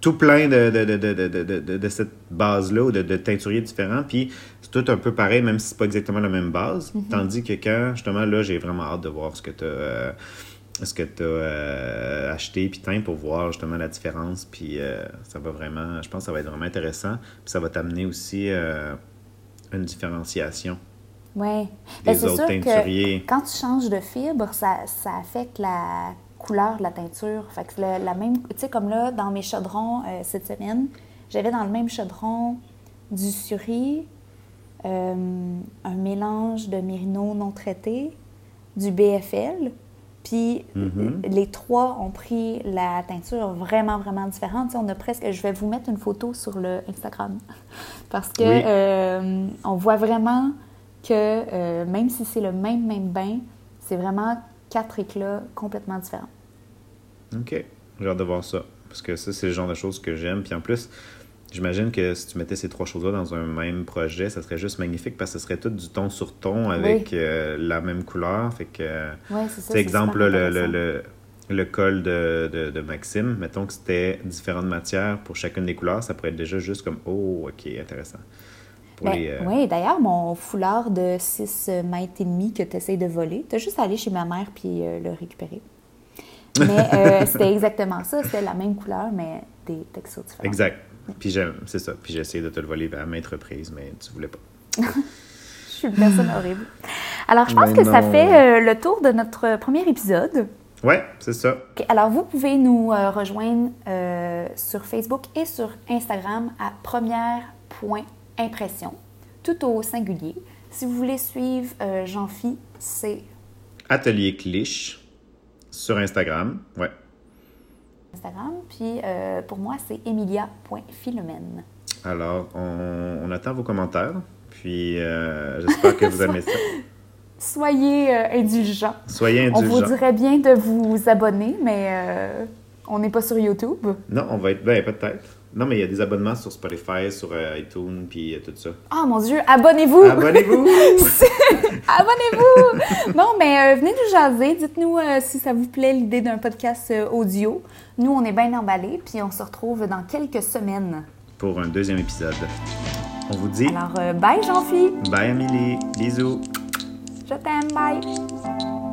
tout plein de, de, de, de cette base-là ou de, teinturiers différents. Puis c'est tout un peu pareil, même si c'est pas exactement la même base. Mm-hmm. Tandis que quand, justement, là, j'ai vraiment hâte de voir ce que tu as, euh, ce que as euh, acheté puis teint pour voir justement la différence. Puis euh, ça va vraiment, je pense que ça va être vraiment intéressant. Puis ça va t'amener aussi une différenciation. Oui. Ben, c'est sûr que quand tu changes de fibre, ça, ça affecte la couleur de la teinture. Fait que la même, tu sais, comme là, dans mes chaudrons euh, cette semaine, j'avais dans le même chaudron du suri, euh, un mélange de mérino non traité, du BFL, puis mm-hmm. les trois ont pris la teinture vraiment, vraiment différente. on a presque, je vais vous mettre une photo sur le Instagram *laughs* parce que euh, on voit vraiment que même si c'est le même, même bain, c'est vraiment quatre éclats complètement différents. OK. J'ai hâte de voir ça. Parce que ça, c'est le genre de choses que j'aime. Puis en plus, j'imagine que si tu mettais ces trois choses-là dans un même projet, ça serait juste magnifique parce que ce serait tout du ton sur ton avec euh, la même couleur. Fait que. Oui, c'est ça. exemple, le, le, le, col de, de, Maxime, mettons que c'était différentes matières pour chacune des couleurs, ça pourrait être déjà juste comme Oh, OK, intéressant. Ben, euh, Oui, d'ailleurs, mon foulard de 6 mètres et demi que tu essaies de voler, tu as juste à aller chez ma mère puis euh, le récupérer. *laughs* Mais euh, c'était exactement ça, c'était la même couleur, mais des textures différentes. Exact. Puis c'est ça. Puis j'ai essayé de te le voler à maintes reprises, mais tu voulais pas. *laughs* Je suis une personne horrible. Alors, je pense Mais que ça fait euh, le tour de notre premier épisode. Ouais, c'est ça. Alors, vous pouvez nous euh, rejoindre euh, sur Facebook et sur Instagram à première.impression, tout au singulier. Si vous voulez suivre euh, Jean-Phi, c'est Atelier Cliche sur Instagram. Ouais. Instagram. Puis euh, pour moi, c'est emilia.philomène. Alors, on, on attend vos commentaires. Puis, euh, j'espère que vous aimez ça. *laughs* Soyez indulgents. Soyez On vous indulgents. dirait bien de vous abonner, mais on n'est pas sur YouTube. Non, on va être. Ben, peut-être. Non, mais il y a des abonnements sur Spotify, sur euh, iTunes, puis euh, tout ça. Oh mon Dieu, abonnez-vous! Abonnez-vous! *laughs* Abonnez-vous! non, mais euh, venez nous jaser. Dites-nous euh, si ça vous plaît l'idée d'un podcast audio. Nous, on est bien emballés, puis on se retrouve dans quelques semaines. Pour un deuxième épisode. On vous dit Alors, bye Jean-Phi! bye, Amélie. Bisous. Je t'aime, bye!